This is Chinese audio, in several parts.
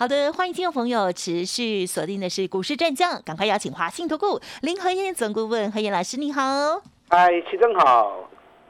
好的，欢迎听众朋友持续锁定的是股市战将，赶快邀请华信投顾林和燕总顾问和燕老师，你好。嗨，齐正好。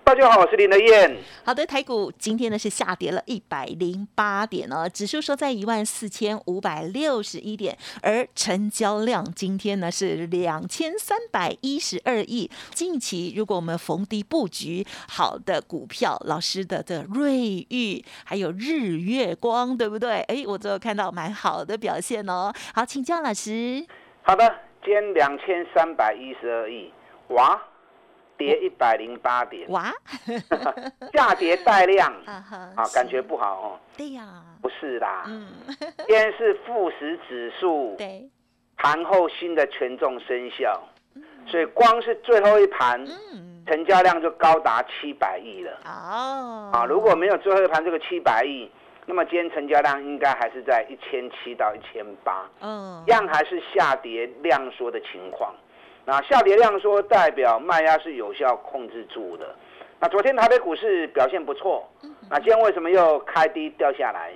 大家好，我是林德燕。好的，台股今天呢是下跌了一百零八点哦，指数收在一万四千五百六十一点，而成交量今天呢是两千三百一十二亿。近期如果我们逢低布局好的股票，老师的的瑞玉还有日月光，对不对？哎，我都看到蛮好的表现哦。好，请教老师。好的，今天两千三百一十二亿，哇！跌一百零八点，哇，下跌带量，啊，感觉不好哦。对呀，不是啦，嗯，今天是富时指数，对，盘后新的权重生效，所以光是最后一盘，成交量就高达七百亿了。哦，啊，如果没有最后一盘这个七百亿，那么今天成交量应该还是在一千七到一千八，嗯，样还是下跌量缩的情况。那下跌量说代表卖压是有效控制住的。那昨天台北股市表现不错，那今天为什么又开低掉下来？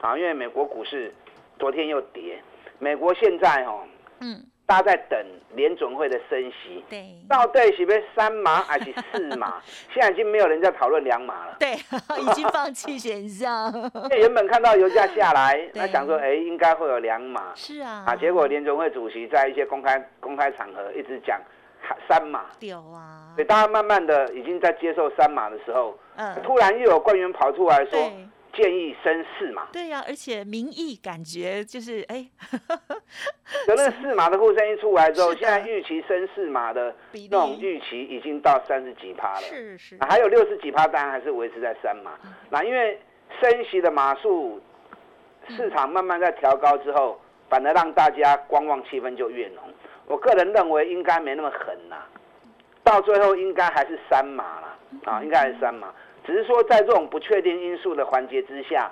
啊，因为美国股市昨天又跌，美国现在哦，嗯。大家在等联准会的升息，对，到底是不是三码 还是四码？现在已经没有人在讨论两码了，对，已经放弃选项。原本看到油价下来，那想说，哎，应该会有两码，是啊，啊，结果联准会主席在一些公开公开场合一直讲三码，有啊，所以大家慢慢的已经在接受三码的时候，嗯，突然又有官员跑出来说。建议升四嘛，对呀，而且民意感觉就是哎，等那 四码的呼声一出来之后，现在预期升四码的那种预期已经到三十几趴了，是是，还有六十几趴，当然还是维持在三码。那因为升息的码数，市场慢慢在调高之后，反而让大家观望气氛就越浓。我个人认为应该没那么狠呐，到最后应该还是三码了啊，应该还是三码。只是说，在这种不确定因素的环节之下，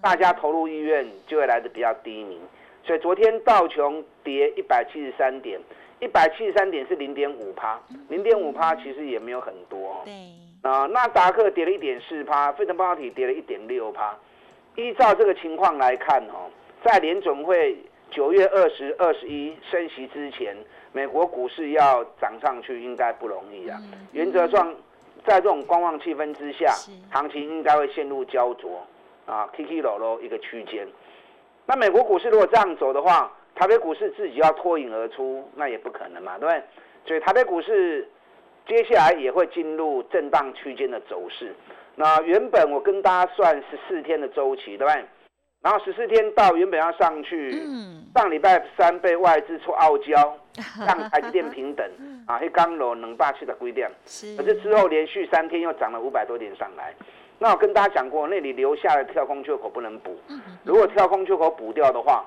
大家投入意愿就会来的比较低迷。所以昨天道琼跌一百七十三点，一百七十三点是零点五趴，零点五趴其实也没有很多。对啊，纳达克跌了一点四趴，费城半导体跌了一点六趴。依照这个情况来看哦，在联总会九月二十二十一升息之前，美国股市要涨上去应该不容易啊。原则上。在这种观望气氛之下，行情应该会陷入焦灼啊，K K 落落一个区间。那美国股市如果这样走的话，台北股市自己要脱颖而出，那也不可能嘛，对不对？所以台北股市接下来也会进入震荡区间的走势。那原本我跟大家算十四天的周期，对不对？然后十四天到原本要上去，上礼拜三被外资出傲娇，让台积电平等啊，一刚楼能霸气的规定，可是之后连续三天又涨了五百多点上来。那我跟大家讲过，那里留下的跳空缺口不能补，如果跳空缺口补掉的话，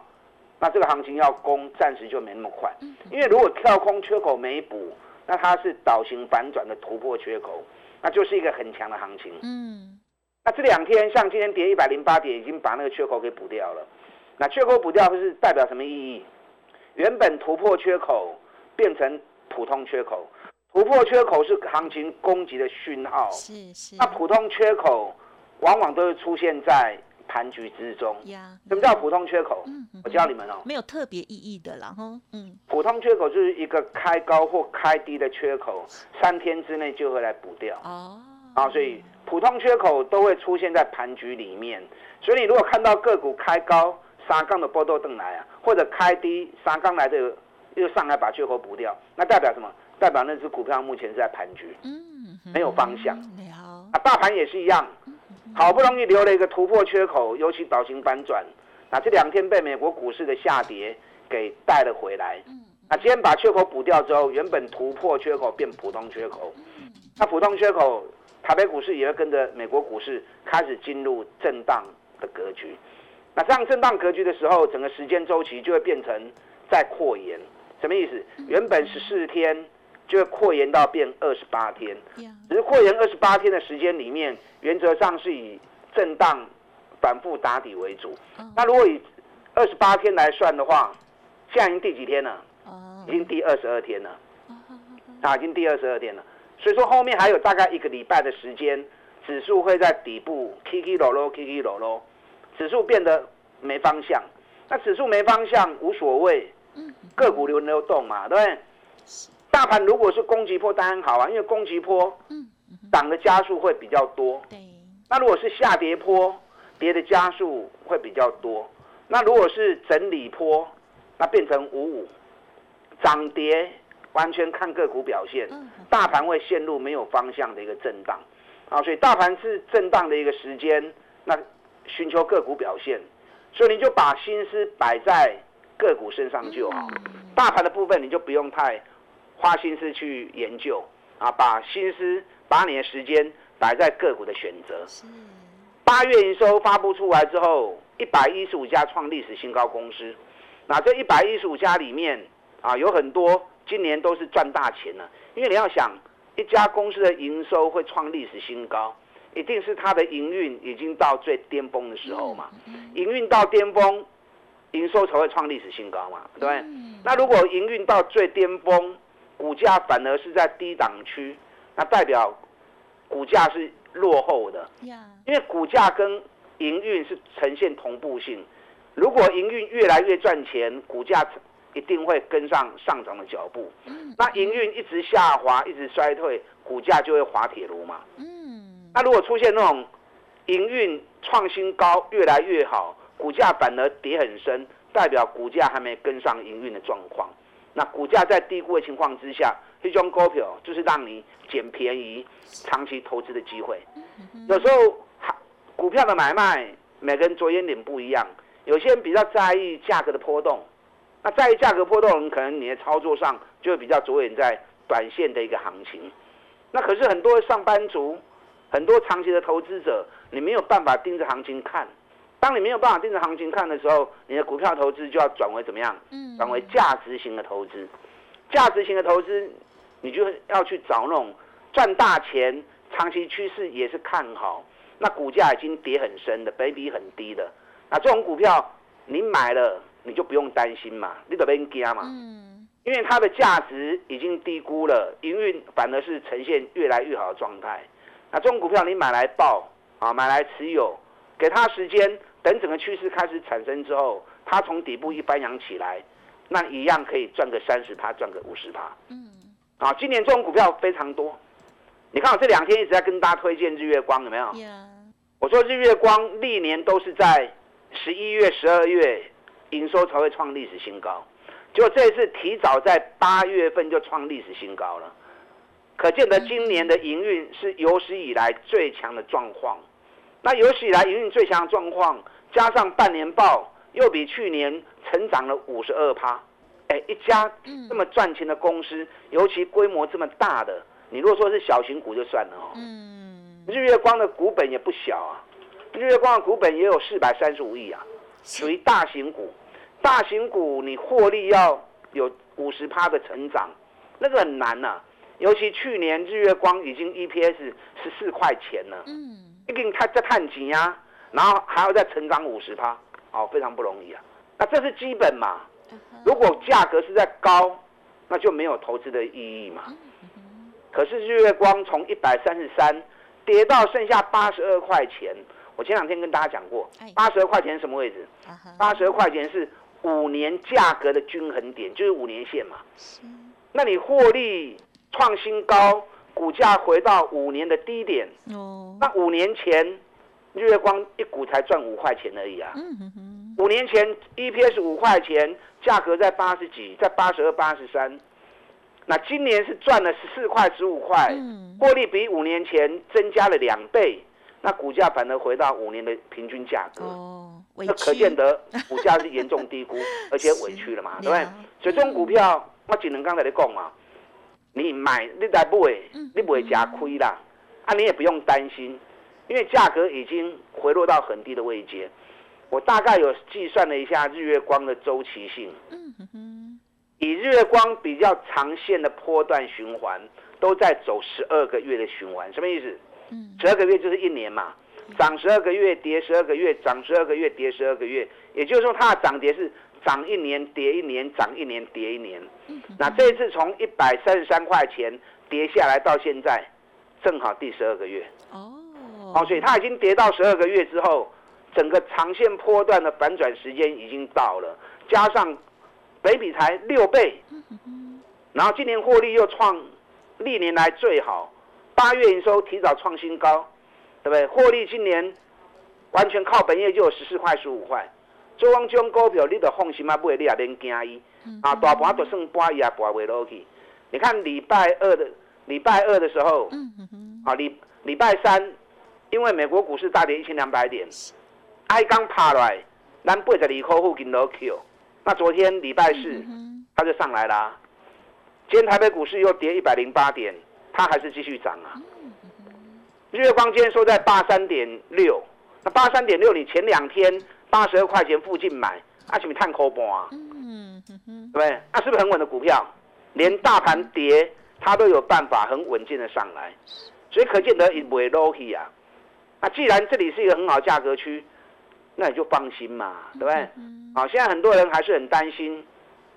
那这个行情要攻暂时就没那么快，因为如果跳空缺口没补，那它是倒型反转的突破缺口，那就是一个很强的行情。嗯。那这两天像今天跌一百零八点，已经把那个缺口给补掉了。那缺口补掉是代表什么意义？原本突破缺口变成普通缺口，突破缺口是行情攻击的讯号。是是。那普通缺口往往都会出现在盘局之中。呀。什么叫普通缺口？嗯我教你们哦。没有特别意义的，然后嗯。普通缺口就是一个开高或开低的缺口，三天之内就会来补掉。哦。啊，所以。普通缺口都会出现在盘局里面，所以你如果看到个股开高三杠的波动灯来啊，或者开低三杠来的又上来把缺口补掉，那代表什么？代表那只股票目前是在盘局，嗯，没有方向。啊，大盘也是一样，好不容易留了一个突破缺口，尤其倒型反转，那这两天被美国股市的下跌给带了回来。那今天把缺口补掉之后，原本突破缺口变普通缺口，那普通缺口。台北股市也会跟着美国股市开始进入震荡的格局。那这样震荡格局的时候，整个时间周期就会变成在扩延。什么意思？原本十四天就会扩延到变二十八天。只是扩延二十八天的时间里面，原则上是以震荡反复打底为主。那如果以二十八天来算的话，现在已经第几天了？已经第二十二天了。啊，已经第二十二天了。所以说后面还有大概一个礼拜的时间，指数会在底部 K K 落落 K K 落落，指数变得没方向。那指数没方向无所谓，个股流流动嘛，对不对？大盘如果是攻击波当然好啊，因为攻击波，涨的加速会比较多。那如果是下跌坡，跌的加速会比较多。那如果是整理坡，那变成五五，涨跌完全看个股表现。大盘会陷入没有方向的一个震荡，啊，所以大盘是震荡的一个时间，那寻求个股表现。所以你就把心思摆在个股身上就好，大盘的部分你就不用太花心思去研究啊，把心思把你的时间摆在个股的选择。八月营收发布出来之后，一百一十五家创历史新高公司，那这一百一十五家里面啊，有很多今年都是赚大钱了，因为你要想一家公司的营收会创历史新高。一定是它的营运已经到最巅峰的时候嘛，营运到巅峰，营收才会创历史新高嘛，对不对？那如果营运到最巅峰，股价反而是在低档区，那代表股价是落后的，因为股价跟营运是呈现同步性。如果营运越来越赚钱，股价一定会跟上上涨的脚步。那营运一直下滑，一直衰退，股价就会滑铁卢嘛。嗯那如果出现那种营运创新高越来越好，股价反而跌很深，代表股价还没跟上营运的状况。那股价在低估的情况之下，这种股票就是让你捡便宜、长期投资的机会。有时候股票的买卖，每个人着眼点不一样。有些人比较在意价格的波动，那在意价格波动，可能你的操作上就会比较着眼在短线的一个行情。那可是很多上班族。很多长期的投资者，你没有办法盯着行情看。当你没有办法盯着行情看的时候，你的股票投资就要转为怎么样？嗯，转为价值型的投资。价值型的投资，你就要去找那种赚大钱、长期趋势也是看好，那股价已经跌很深的、倍比很低的。那这种股票你买了，你就不用担心嘛，你得别惊嘛。嗯，因为它的价值已经低估了，营运反而是呈现越来越好的状态。那这种股票你买来报啊，买来持有，给它时间，等整个趋势开始产生之后，它从底部一翻扬起来，那一样可以赚个三十趴，赚个五十趴。嗯，啊，今年这种股票非常多。你看我这两天一直在跟大家推荐日月光，有没有？我说日月光历年都是在十一月、十二月营收才会创历史新高，结果这一次提早在八月份就创历史新高了。可见得今年的营运是有史以来最强的状况。那有史以来营运最强的状况，加上半年报又比去年成长了五十二趴。哎，一家这么赚钱的公司，尤其规模这么大的，你如果说是小型股就算了哦。嗯。日月光的股本也不小啊，日月光的股本也有四百三十五亿啊，属于大型股。大型股你获利要有五十趴的成长，那个很难呐。尤其去年日月光已经 EPS 十四块钱了，嗯，一定它在探底呀，然后还要再成长五十趴，哦，非常不容易啊。那这是基本嘛？如果价格是在高，那就没有投资的意义嘛。可是日月光从一百三十三跌到剩下八十二块钱，我前两天跟大家讲过，八十二块钱什么位置？八十二块钱是五年价格的均衡点，就是五年线嘛。那你获利？创新高，股价回到五年的低点。哦，那五年前日月光一股才赚五块钱而已啊。嗯五年前 EPS 五块钱，价格在八十几，在八十二、八十三。那今年是赚了十四块、十五块，获利比五年前增加了两倍。那股价反而回到五年的平均价格。哦，那可见得股价是严重低估，而且委屈了嘛，对不对？所以这种股票，我只能刚才你讲嘛。你买，你来不会，你不会加亏啦，啊，你也不用担心，因为价格已经回落到很低的位阶。我大概有计算了一下日月光的周期性，以日月光比较长线的波段循环，都在走十二个月的循环，什么意思？嗯，十二个月就是一年嘛，涨十二个月，跌十二个月，涨十二个月，跌十二个月，也就是说它的涨跌是涨一年跌一年，涨一年跌一年。那这一次从一百三十三块钱跌下来到现在，正好第十二个月。哦，哦，所以它已经跌到十二个月之后，整个长线波段的反转时间已经到了，加上。北比才六倍，然后今年获利又创历年来最好，八月营收提早创新高，对不对？获利今年完全靠本业就有十四块十五块，做汪种股票你得放心啊，不会你也免惊伊，啊大盘都算半伊也盘袂落去。你看礼拜二的礼拜二的时候，啊礼礼拜三，因为美国股市大跌一千两百点，挨刚爬来，咱八十二块附近都 Q。那昨天礼拜四，它就上来了。今天台北股市又跌一百零八点，它还是继续涨啊。日月光今天收在八三点六，那八三点六，你前两天八十二块钱附近买，啊，是不是探口盘啊？嗯对不对？那是不是很稳的股票？连大盘跌，它都有办法很稳健的上来，所以可见得不会落去啊。那既然这里是一个很好价格区。那你就放心嘛，对不对？好，现在很多人还是很担心，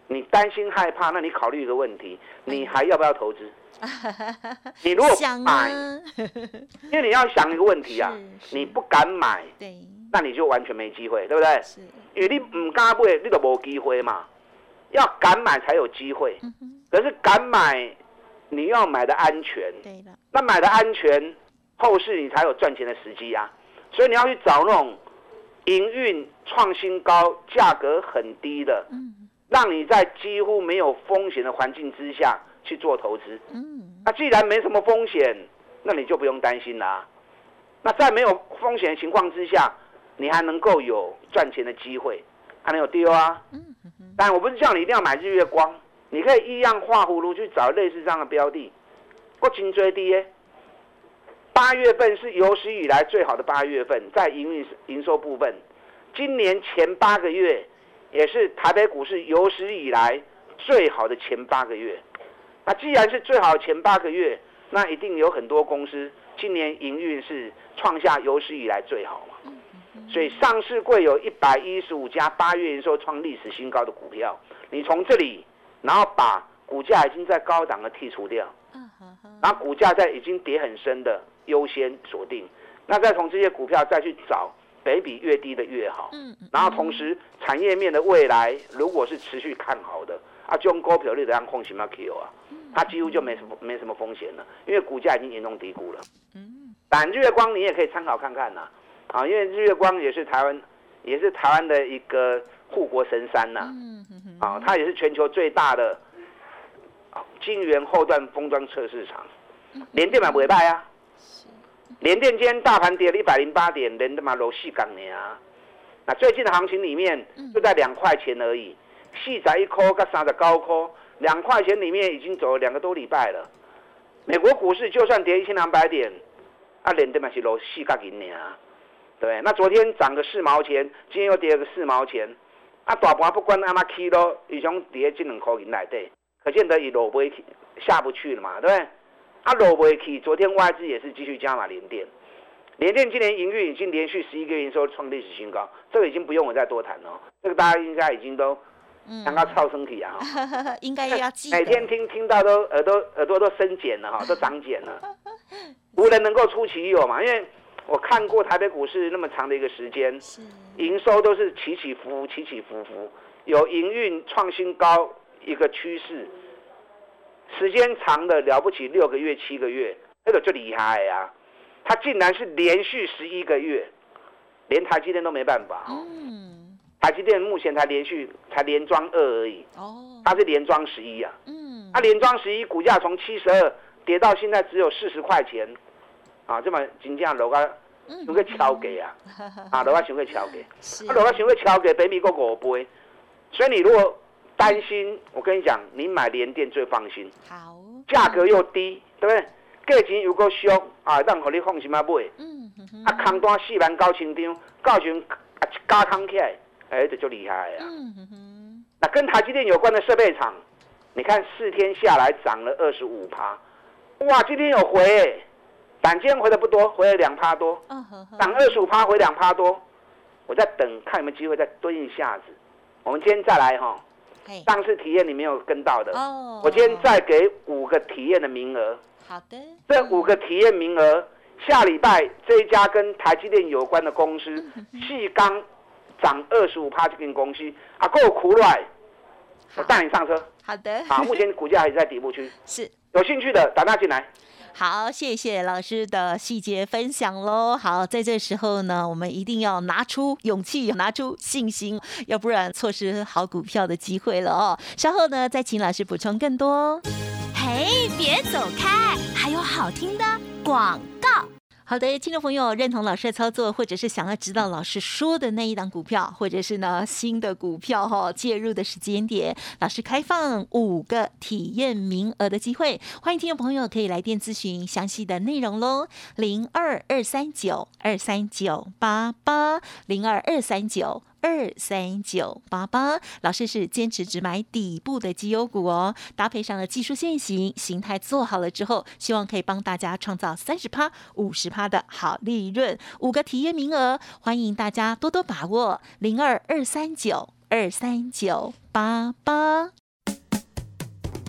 你担心害怕，那你考虑一个问题，你还要不要投资？你如果买，因为你要想一个问题啊，你不敢买，对，那你就完全没机会，对不对？是，因为你唔敢买，你就冇机会嘛。要敢买才有机会，可是敢买，你要买的安全，对的。那买的安全，后市你才有赚钱的时机啊。所以你要去找那种。营运创新高，价格很低的，嗯，让你在几乎没有风险的环境之下去做投资，嗯，那既然没什么风险，那你就不用担心啦。那在没有风险的情况之下，你还能够有赚钱的机会，还能有丢啊，嗯但我不是叫你一定要买日月光，你可以一样画葫芦去找类似这样的标的，不紧追低耶。八月份是有史以来最好的八月份，在营运营收部分，今年前八个月也是台北股市有史以来最好的前八个月。那既然是最好的前八个月，那一定有很多公司今年营运是创下有史以来最好嘛。所以上市柜有一百一十五家八月营收创历史新高的股票，你从这里，然后把股价已经在高档的剔除掉，然后股价在已经跌很深的。优先锁定，那再从这些股票再去找，北比越低的越好。嗯，然后同时产业面的未来如果是持续看好的，啊，就用股票率的让空行吗？Q 啊，它几乎就没什么没什么风险了，因为股价已经严重低估了。嗯，但日月光你也可以参考看看呐，啊，因为日月光也是台湾也是台湾的一个护国神山呐。嗯啊，它也是全球最大的晶圆后段封装测试场，连电板不会败啊。联电今天大盘跌了一百零八点，连他妈楼细港年啊！那最近的行情里面就在两块钱而已，细仔一颗跟三的高颗，两块钱里面已经走了两个多礼拜了。美国股市就算跌一千两百点，啊，连他妈是楼细港年啊，对那昨天涨个四毛钱，今天又跌了个四毛钱，啊，大盘不管阿妈起咯，已经跌这两块钱来对，可见得已落不，下不去了嘛，对不对？它落不去，昨天外资也是继续加码连电，联电今年营运已经连续十一个月营收创历史新高，这个已经不用我再多谈了，这个大家应该已经都刚刚超身体啊，应该要记，每天听听到都耳朵耳朵都生茧了哈，都长茧了，无人能够出其右嘛，因为我看过台北股市那么长的一个时间，营收都是起起伏伏，起起伏伏，有营运创新高一个趋势。时间长的了不起，六个月、七个月，那个就厉害呀！它竟然是连续十一个月，连台积电都没办法。嗯，台积电目前才连续才连装二而已。哦，它是连装十一啊。嗯，它连装十一，股价从七十二跌到现在只有四十块钱，啊，这么金价楼价想个敲给啊，啊，楼啊 想个敲给，啊，楼啊想个敲给，北米个五倍，所以你如果。担心，我跟你讲，你买联电最放心。好，价格又低，对不对？价钱又够俗啊，让和你放心啊买。嗯啊，空单四万九千张，到时啊加空起来，哎，这就厉害啊。嗯哼哼。那跟台积电有关的设备厂，你看四天下来涨了二十五趴，哇，今天有回，但今天回的不多，回了两趴多，涨二十五趴回两趴多，我在等看有没有机会再蹲一下子。我们今天再来哈，上次体验你没有跟到的，我今天再给五个体验的名额。好的，这五个体验名额，下礼拜这一家跟台积电有关的公司，细钢涨二十五趴这间公司，啊够苦来。我带你上车。好的。好，目前股价还是在底部区。是。有兴趣的打电进来。好，谢谢老师的细节分享喽。好，在这时候呢，我们一定要拿出勇气，拿出信心，要不然错失好股票的机会了哦。稍后呢，再请老师补充更多。嘿，别走开，还有好听的广告。好的，听众朋友，认同老师的操作，或者是想要知道老师说的那一档股票，或者是呢新的股票哈介入的时间点，老师开放五个体验名额的机会，欢迎听众朋友可以来电咨询详细的内容喽，零二二三九二三九八八零二二三九。二三九八八，老师是坚持只买底部的绩优股哦，搭配上了技术线型，形态做好了之后，希望可以帮大家创造三十趴、五十趴的好利润。五个体验名额，欢迎大家多多把握。零二二三九二三九八八。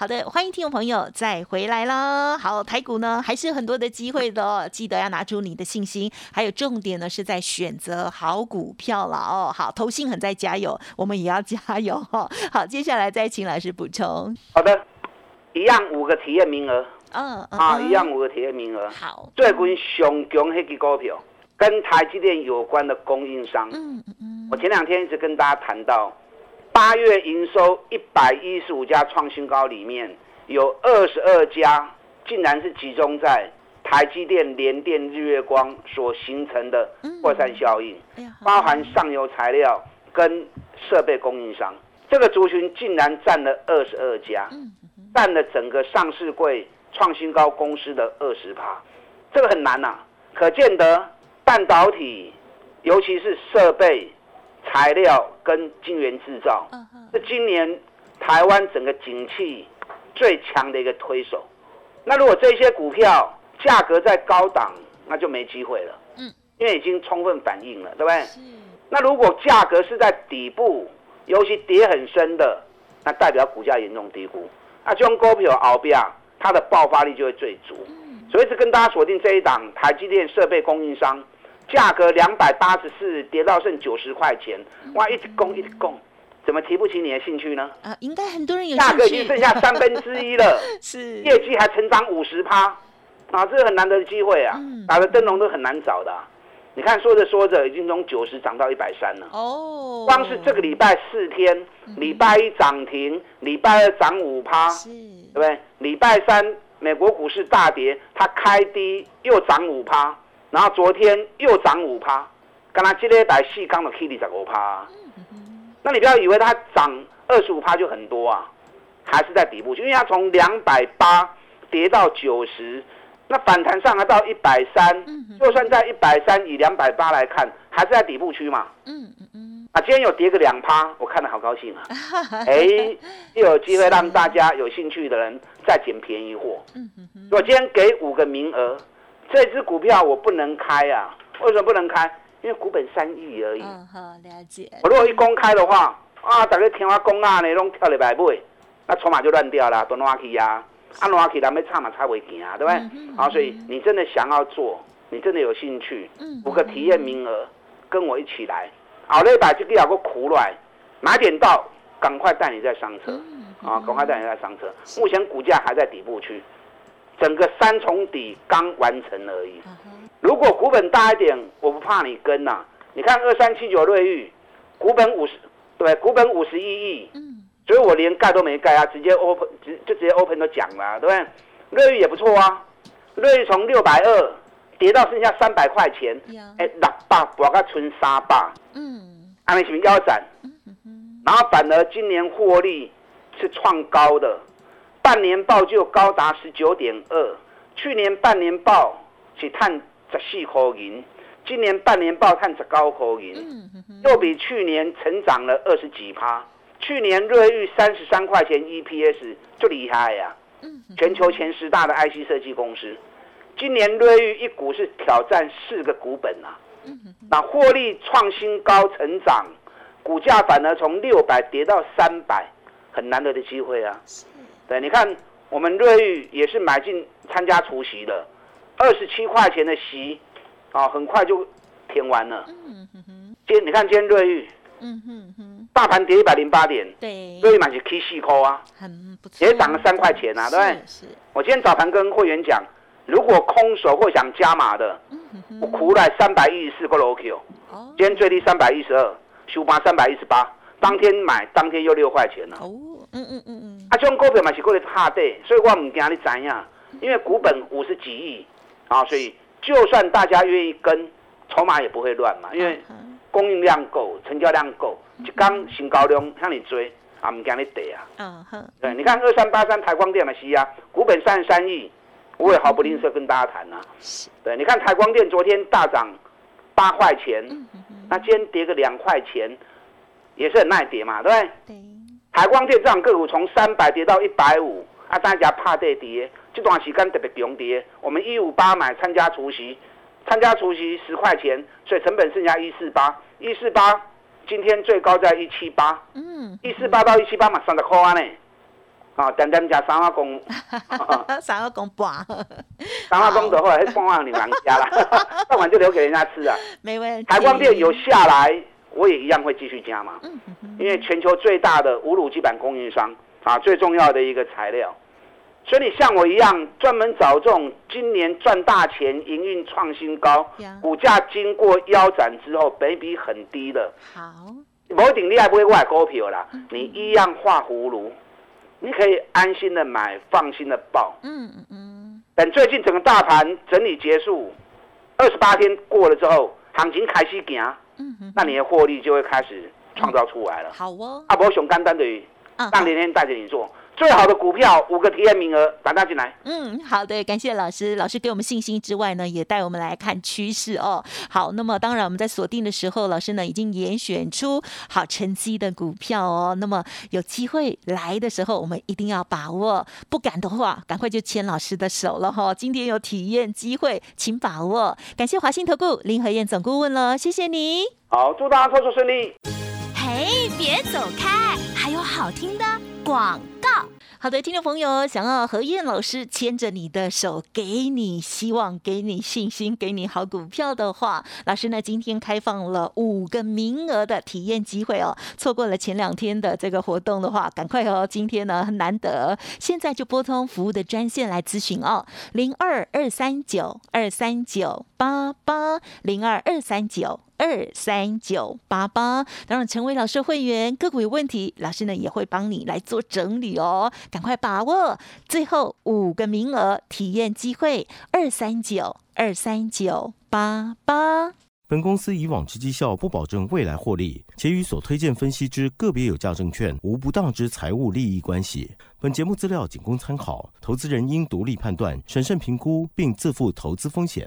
好的，欢迎听众朋友再回来啦。好，台股呢还是很多的机会的哦，记得要拿出你的信心。还有重点呢是在选择好股票了哦。好，投信很在加油，我们也要加油哈。好，接下来再请老师补充。好的，一样五个体验名额。嗯啊，一样五个体验名额。好，最近上强那个股票，跟台积电有关的供应商。嗯嗯嗯。我前两天一直跟大家谈到。八月营收一百一十五家创新高，里面有二十二家竟然是集中在台积电、联电、日月光所形成的扩散效应，包含上游材料跟设备供应商，这个族群竟然占了二十二家，占了整个上市柜创新高公司的二十趴，这个很难呐，可见得半导体，尤其是设备。材料跟晶圆制造，是今年台湾整个景气最强的一个推手。那如果这些股票价格在高档，那就没机会了。嗯，因为已经充分反映了，对不对？那如果价格是在底部，尤其跌很深的，那代表股价严重低估。那这种股票熬标，它的爆发力就会最足。所以是跟大家锁定这一档台积电设备供应商。价格两百八十四，跌到剩九十块钱，哇！一直供一直供，怎么提不起你的兴趣呢？啊，应该很多人有价格已经剩下三分之一了，是业绩还成长五十趴，啊，这是很难得的机会啊！打的灯笼都很难找的，你看说着说着已经从九十涨到一百三了哦。光是这个礼拜四天，礼拜一涨停，礼拜二涨五趴，对不对？礼拜三美国股市大跌，它开低又涨五趴。然后昨天又涨五趴，刚才今天百细钢的 Kitty 涨五趴，那你不要以为它涨二十五趴就很多啊，还是在底部区，因为它从两百八跌到九十，那反弹上来到一百三，就算在一百三以两百八来看，还是在底部区嘛。嗯嗯嗯。啊，今天有跌个两趴，我看得好高兴啊！哎，又有机会让大家有兴趣的人再捡便宜货。嗯嗯嗯。我今天给五个名额。这只股票我不能开啊！为什么不能开？因为股本三亿而已。嗯，好，了解。我如果一公开的话，啊，大家听我讲啊，呢拢跳里白买，那筹码就乱掉了，都乱去呀，啊乱去，咱们差嘛差未行啊，对不对？好，所以你真的想要做，你真的有兴趣，五个体验名额，跟我一起来。好嘞，把这个有个苦来，买点到，赶快带你再上车，啊，赶快带你再上车。目前股价还在底部区。整个三重底刚完成而已。如果股本大一点，我不怕你跟呐。你看二三七九瑞玉，股本五十，对，股本五十一亿，所以我连盖都没盖啊，直接 open 直就直接 open 都讲了，对不对？瑞玉也不错啊，瑞玉从六百二跌到剩下三百块钱，哎，六百博个存三百，嗯，安利什么腰斩？然后反而今年获利是创高的，半年报就高达十九点二，去年半年报是探十四块银，今年半年报探十高块银，又比去年成长了二十几趴。去年瑞昱三十三块钱 EPS 就厉害呀，全球前十大的 IC 设计公司，今年瑞昱一股是挑战四个股本啊，那获利创新高成长。股价反而从六百跌到三百，很难得的机会啊！对，你看我们瑞玉也是买进参加除夕的，二十七块钱的席，啊，很快就填完了。嗯哼哼。今你看今天瑞玉，嗯哼哼，大盘跌一百零八点，对，瑞玉买是 K 四扣啊，很不错，也涨了三块钱啊，对不对？是。我今天早盘跟会员讲，如果空手或想加码的，我苦来三百一十四个 l o Q，哦，今天最低三百一十二。收八三百一十八，当天买当天又六块钱了。哦，嗯嗯嗯嗯。啊，这种股票嘛是过来下跌，所以我唔惊你知影，因为股本五十几亿啊，所以就算大家愿意跟，筹码也不会乱嘛，因为供应量够，成交量够，一刚新高量向你追，啊唔惊你跌啊。嗯哼。对，你看二三八三台光电嘛是啊，股本三十三亿，我也毫不吝啬跟大家谈啊。对，你看台光电昨天大涨八块钱。那今天跌个两块钱，也是很耐跌嘛，对不对？对。台光电这样个股从三百跌到一百五，啊，大家怕跌跌，这段时间特别强跌。我们一五八买参加除夕，参加除夕十块钱，所以成本剩下一四八，一四八今天最高在一七八，嗯，一四八到一七八嘛，三十块呢。啊，等等加三阿公，三阿公半，三阿公的话，那半万你娘家了，半碗就留给人家吃啊。没问题。台光电有下来，我也一样会继续加嘛。嗯因为全球最大的无卤基板供应商啊，最重要的一个材料，所以你像我一样，专门找这种今年赚大钱、营运创新高、股价经过腰斩之后，本比很低的。好。某一定你还不会买股票啦，你一样画葫芦。你可以安心的买，放心的报。嗯嗯嗯。等最近整个大盘整理结束，二十八天过了之后，行情开始行，嗯嗯，那你的获利就会开始创造出来了。好哦。阿伯熊干单的，让连天带着你做。最好的股票五个体验名额，打大进来。嗯，好的，感谢老师。老师给我们信心之外呢，也带我们来看趋势哦。好，那么当然我们在锁定的时候，老师呢已经严选出好成绩的股票哦。那么有机会来的时候，我们一定要把握。不敢的话，赶快就牵老师的手了哈。今天有体验机会，请把握。感谢华信投顾林和燕总顾问了，谢谢你。好，祝大家操作顺利。嘿，别走开，还有好听的广告。好的，听众朋友，想要何燕老师牵着你的手，给你希望，给你信心，给你好股票的话，老师呢今天开放了五个名额的体验机会哦。错过了前两天的这个活动的话，赶快哦，今天呢很难得，现在就拨通服务的专线来咨询哦，零二二三九二三九八八零二二三九。二三九八八，当然成为老师会员，个股有问题，老师呢也会帮你来做整理哦，赶快把握最后五个名额体验机会，二三九二三九八八。本公司以往之绩效不保证未来获利，且与所推荐分析之个别有价证券无不当之财务利益关系。本节目资料仅供参考，投资人应独立判断、审慎评估，并自负投资风险。